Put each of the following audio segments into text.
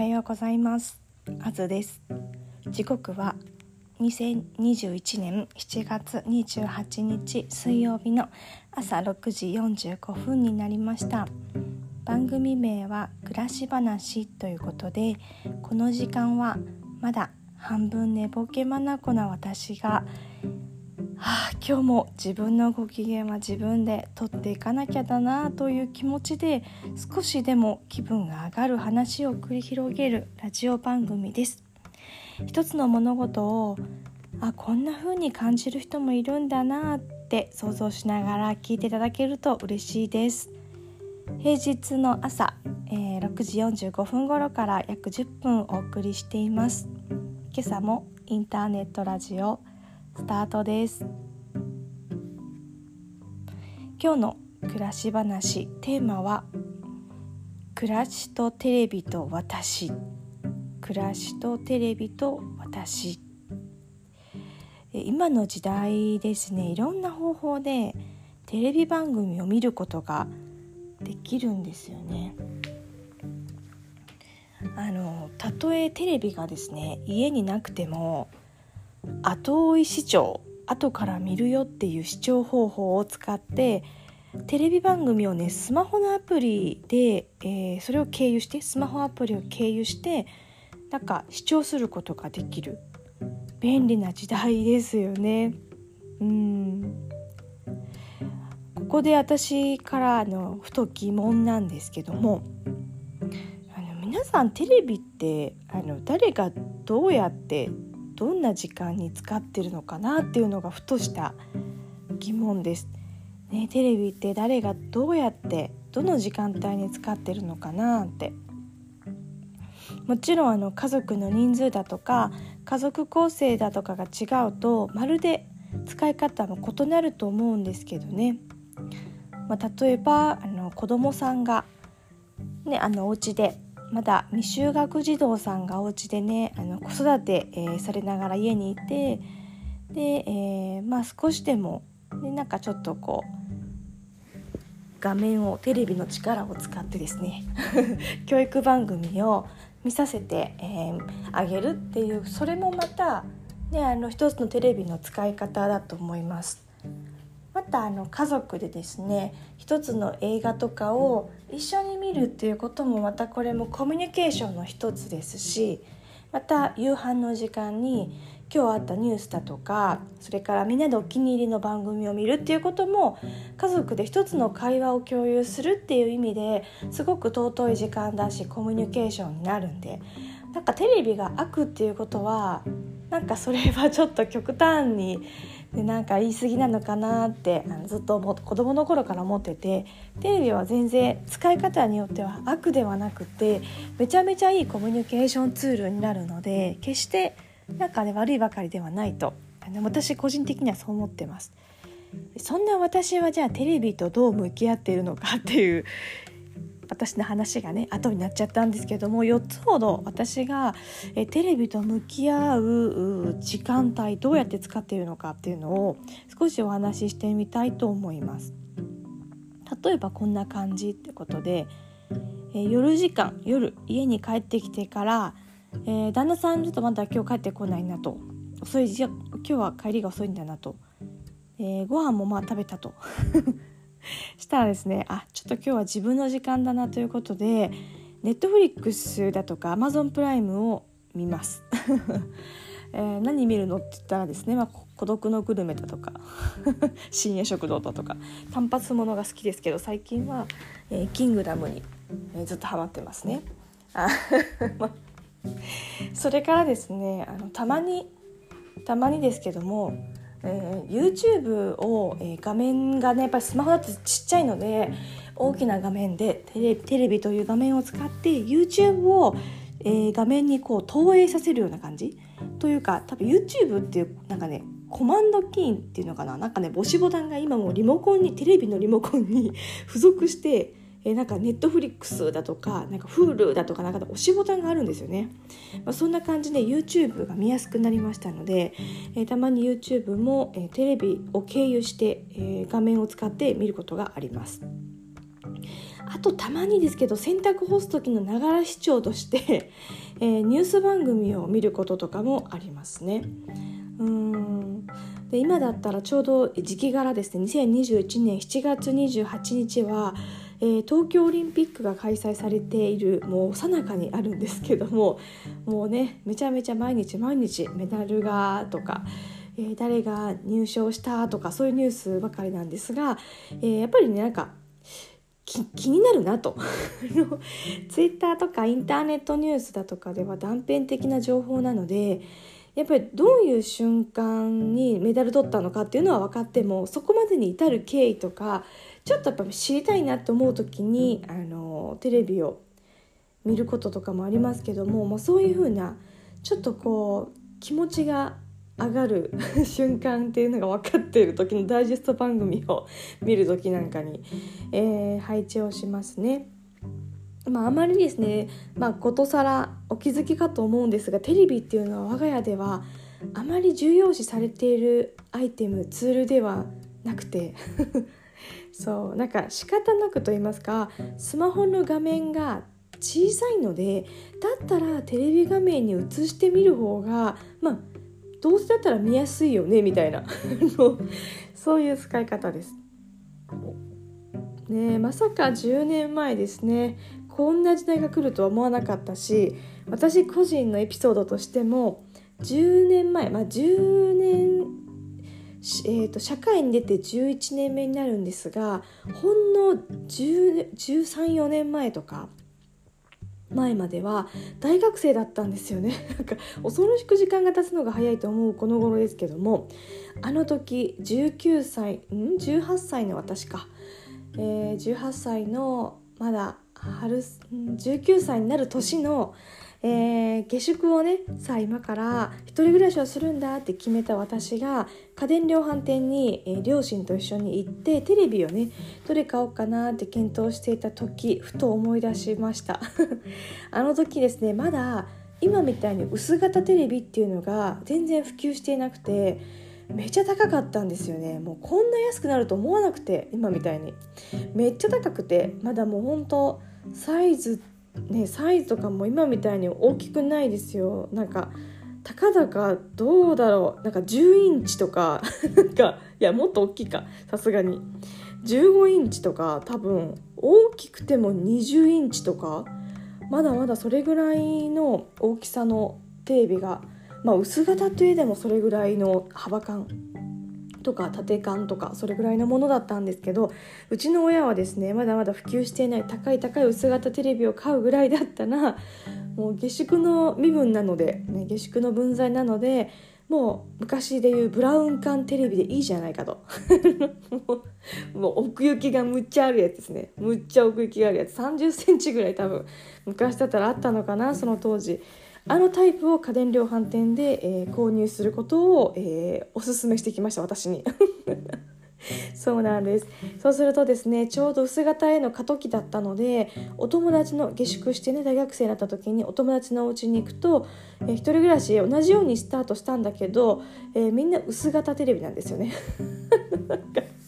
はようございます。あずです。時刻は2021年7月28日水曜日の朝6時45分になりました。番組名は暮らし話ということでこの時間はまだ半分寝ぼけまなこな私があ、今日も自分のご機嫌は自分で取っていかなきゃだなという気持ちで少しでも気分が上がる話を繰り広げるラジオ番組です。一つの物事をあこんな風に感じる人もいるんだなって想像しながら聞いていただけると嬉しいです。平日の朝、えー、6時45分頃から約10分お送りしています。今朝もインターネットラジオスタートです。今日の暮らし話テーマは暮らしとテレビと私。暮らしとテレビと私。今の時代ですねいろんな方法でテレビ番組を見ることができるんですよね。あのたとえテレビがですね家になくても後追い視聴後から見るよっていう視聴方法を使ってテレビ番組をねスマホのアプリで、えー、それを経由してスマホアプリを経由してなんか視聴することができる便利な時代ですよね。うんここで私からのふと疑問なんですけどもあの皆さんテレビってあの誰がどうやってどんな時間に使ってるのかなっていうのがふとした疑問です。ね、テレビって誰がどうやってどの時間帯に使ってるのかなってもちろんあの家族の人数だとか家族構成だとかが違うとまるで使い方も異なると思うんですけどね、まあ、例えばあの子供さんが、ね、あのお家でまだ未就学児童さんがお家でねあの子育て、えー、されながら家にいてで、えー、まあ少しでもでなんかちょっとこう画面をテレビの力を使ってですね 教育番組を見させて、えー、あげるっていうそれもまた、ね、あの一つのテレビの使い方だと思います。またあの家族でですね一つの映画とかを一緒に見るっていうこともまたこれもコミュニケーションの一つですしまた夕飯の時間に今日あったニュースだとかそれからみんなでお気に入りの番組を見るっていうことも家族で一つの会話を共有するっていう意味ですごく尊い時間だしコミュニケーションになるんでなんかテレビが悪っていうことはなんかそれはちょっと極端にでなんか言い過ぎなのかなってあのずっと子供の頃から思っててテレビは全然使い方によっては悪ではなくてめちゃめちゃいいコミュニケーションツールになるので決してなんかね悪いばかりではないとあの私個人的にはそう思ってます。そんな私はじゃあテレビとどう向き合っているのかっていう私の話がね後になっちゃったんですけども4つほど私がえテレビと向き合う時間帯どうやって使っているのかっていうのを少しお話ししてみたいと思います。例えばこんな感じってことで、え夜時間夜家に帰ってきてから、えー、旦那さんちょっとまだ今日帰ってこないなと。遅いじゃ今日は帰りが遅いんだなと、えー、ご飯もまあ食べたとしたらですねあちょっと今日は自分の時間だなということでネットフリックスだとかアマゾンプライムを見ます、えー、何見るのって言ったらですね、まあ、孤独のグルメだとか 深夜食堂だとか単発ものが好きですけど最近は、えー、キングダムに、えー、ずっとハマってますね。それからですねあのたまにたまにですけどもえー、YouTube を、えー、画面がねやっぱりスマホだとちっちゃいので大きな画面でテレテレビという画面を使って YouTube を、えー、画面にこう投影させるような感じ？というか多分 YouTube っていうなんかねコマンドキーっていうのかな？なんかね母子ボタンが今もリモコンにテレビのリモコンに 付属してえ、なんかネットフリックスだとかなんか Hulu だとかなんか押しボタンがあるんですよね、まあ、そんな感じで YouTube が見やすくなりましたので、えー、たまに YouTube も、えー、テレビを経由して、えー、画面を使って見ることがあります。あとたまにですけど洗濯干す時のながら視聴として、えー、ニュース番組を見ることとかもありますね。うん。で今だったらちょうど時期柄ですね。2021年7月28日は、えー、東京オリンピックが開催されているもうさなかにあるんですけどももうねめちゃめちゃ毎日毎日メダルがとか。えー、誰が入賞したとかそういうニュースばかりなんですが、えー、やっぱりねなんか気になるなとツイッターとかインターネットニュースだとかでは断片的な情報なのでやっぱりどういう瞬間にメダル取ったのかっていうのは分かってもそこまでに至る経緯とかちょっとやっぱ知りたいなと思う時にあのテレビを見ることとかもありますけども、まあ、そういうふうなちょっとこう気持ちが上がる 瞬間っていうのが分かっている時のダイジェスト番組を見る時なんかに、えー、配置をしますね。まあ、あまりですね、まあ、ことさらお気づきかと思うんですがテレビっていうのは我が家ではあまり重要視されているアイテムツールではなくてそうなんか仕方なくと言いますかスマホの画面が小さいのでだったらテレビ画面に映してみる方がまあどうせだったら見やすいよねみたいな そういう使い方です。ねまさか10年前ですねこんな時代が来るとは思わなかったし私個人のエピソードとしても10年前まあ10年えーと、社会に出て11年目になるんですがほんの134年前とか前までは大学生だったんですよね。なんか恐ろしく時間が経つのが早いと思うこの頃ですけどもあの時19歳ん？18歳の私か、えー、18歳のまだ春19歳になる年のえー、下宿をねさあ今から一人暮らしをするんだって決めた私が家電量販店に、えー、両親と一緒に行ってテレビをねどれ買おうかなって検討していた時ふと思い出しました。あの時ですねまだ今みたいに薄型テレビっていうのが全然普及していなくてめっちゃ高かったんですよね。もうこんな安くなると思わなくて今みたいに。めっちゃ高くてまだもうほんとサイズねサイズとかも今みたいに大きくないですよ。なんかたかだかどうだろう。なんか10インチとか。なんかいやもっと大きいか。さすがに。15インチとか多分大きくても20インチとか。まだまだそれぐらいの大きさのテレビがまあ薄型といえでもそれぐらいの幅感。とか縦缶とかそれぐらいのものだったんですけどうちの親はですねまだまだ普及していない高い高い薄型テレビを買うぐらいだったらもう下宿の身分なので、ね、下宿の分際なのでもう昔でいうブラウン管テレビでいいじゃないかと。もう奥行きがむっちゃあるやつですね。むっちゃ奥行きがあるやつ。3 0センチぐらい多分昔だったらあったのかなその当時。あのタイプを家電量販店で、えー、購入することを、えー、おすすめしてきました私に。そうなんです。そうするとですねちょうど薄型への過渡期だったのでお友達の下宿してね大学生になった時にお友達のお家に行くと、えー、一人暮らし同じようにスタートしたんだけど、えー、みんな薄型テレビなんですよね。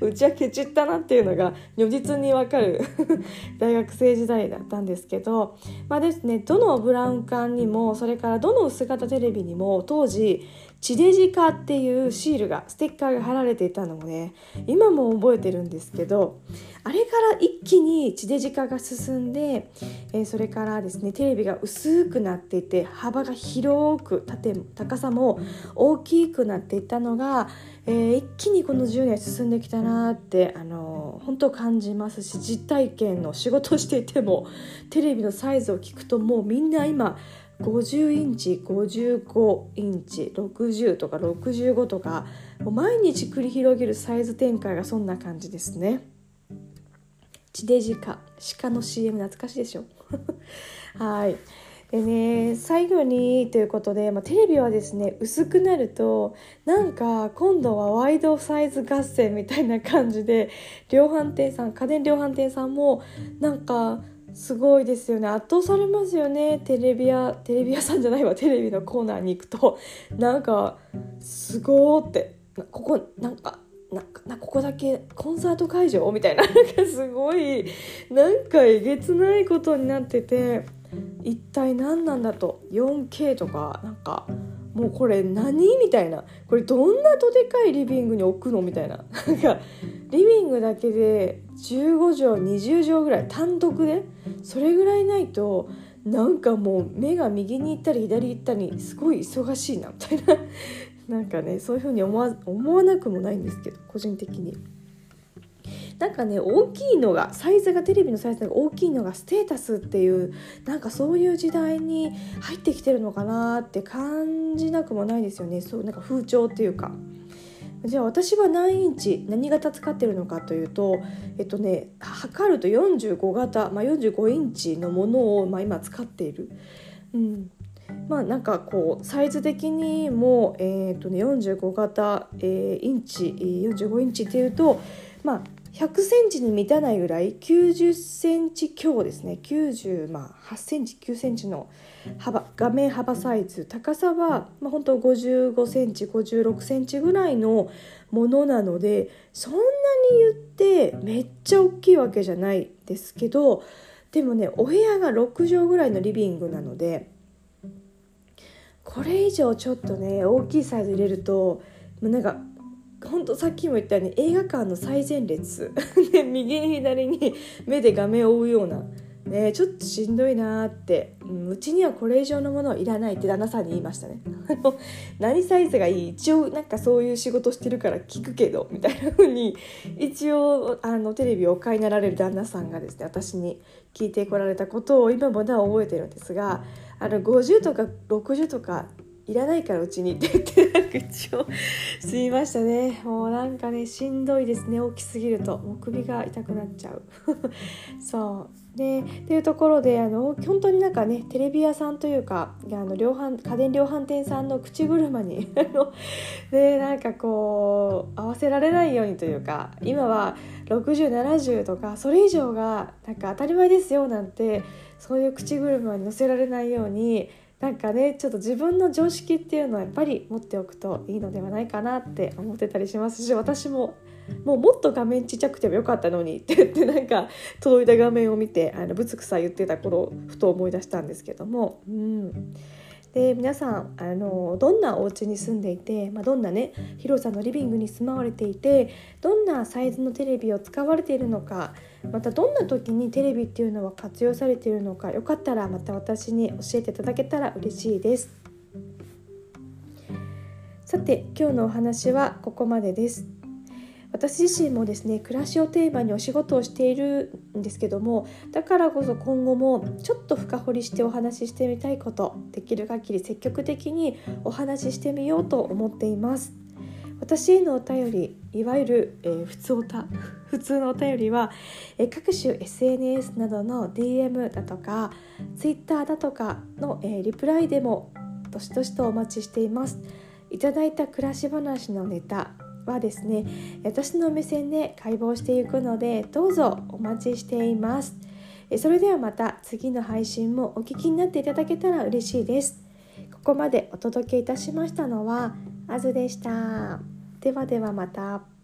うちはケチったなっていうのが如実にわかる 大学生時代だったんですけどまあですねどのブラウン管にもそれからどの薄型テレビにも当時地デジ化っていうシールがステッカーが貼られていたのをね今も覚えてるんですけどあれから一気に地デジ化が進んで、え、それからですねテレビが薄くなっていて幅が広く縦高さも大きくなっていったのが、え、一気にこの10年進んできたなってあの、本当感じますし実体験の仕事していてもテレビのサイズを聞くともうみんな今50インチ55インチ60とか65とかもう毎日繰り広げるサイズ展開がそんな感じですね。地デジカ鹿の CM 懐かしいでしょ？はい。でね最後にということで、まあ、テレビはですね薄くなるとなんか今度はワイドサイズ合戦みたいな感じで量販店さん家電量販店さんもなんかすごいですよね。圧倒されますよね。テレビ屋テレビ屋さんじゃないわ。テレビのコーナーに行くと。なんかすごーって。ここなんかなここだけコンサート会場みたいな。なんかすごいなんかえげつないことになってて。一体何なんだと。4K とかなんかもうこれ何みたいな。これどんなどでかいリビングに置くのみたいな。なんかリビングだけで15畳20畳ぐらい単独でそれぐらいないとなんかもう目が右に行ったり左行ったりすごい忙しいなみたいな なんかねそういうふうに思わ思わなくもないんですけど個人的に。なんかね大きいのがサイズがテレビのサイズが大きいのがステータスっていうなんかそういう時代に入ってきてるのかなって感じなくもないですよねそうなんか風潮っていうか。じゃあ私は何インチ何型使ってるのかというとえっとね測ると45型、まあ、45インチのものを、まあ、今使っている。うんまあなんかこうサイズ的にも、えーとね、45型、えー、インチ45インチっていうとまあ100センチに満たないぐらい90センチ強ですね。98、まあ、センチ9センチの幅画面幅サイズ。高さは、まあ、本当55センチ56センチぐらいのものなのでそんなに言ってめっちゃ大きいわけじゃないですけどでもねお部屋が6畳ぐらいのリビングなのでこれ以上ちょっとね大きいサイズ入れるとなんか本当さっきも言ったように映画館の最前列。で 右に左に目で画面を追うような、ね、ちょっとしんどいなって、うん、うちにはこれ以上のものはいらないって旦那さんに言いましたね。何サイズがいい？一応なんかそういう仕事してるから聞くけど みたいな風に一応あのテレビをお買いになられる旦那さんがですね私に聞いてこられたことを今もなお覚えてるんですがあの50とか60とかいらないからうちにって言ってなんか一応すいましたね。もうなんかねしんどいですね。大きすぎると。もう首が痛くなっちゃう。そう。でっていうところであの本当になんかねテレビ屋さんというかあの量販家電量販店さんの口車に でなんかこう合わせられないようにというか今は6070とかそれ以上がなんか当たり前ですよなんてそういう口車に乗せられないようになんかねちょっと自分の常識っていうのはやっぱり持っておくといいのではないかなって思ってたりしますし私ももうもっと画面ちっちゃくてもよかったのにって言ってなんか届いた画面を見てあのぶつくさ言ってた頃ふと思い出したんですけども。うんで皆さんあのどんなお家に住んでいて、まあ、どんなね広さのリビングに住まわれていてどんなサイズのテレビを使われているのかまたどんな時にテレビっていうのは活用されているのかよかったらまた私に教えていただけたら嬉しいです。さて今日のお話はここまでです。私自身もですね暮らしをテーマにお仕事をしているんですけどもだからこそ今後もちょっと深掘りしてお話ししてみたいことできる限り積極的にお話ししてみようと思っています私へのお便りいわゆる、えー、普通おた 普通のお便りは、えー、各種 SNS などの DM だとか Twitter だとかの、えー、リプライでもどしどしとお待ちしています。いただいた暮らし話のネタはですね私の目線で解剖していくのでどうぞお待ちしています。それではまた次の配信もお聞きになっていただけたら嬉しいです。ここまでお届けいたしましたのはあずでしたではではまた。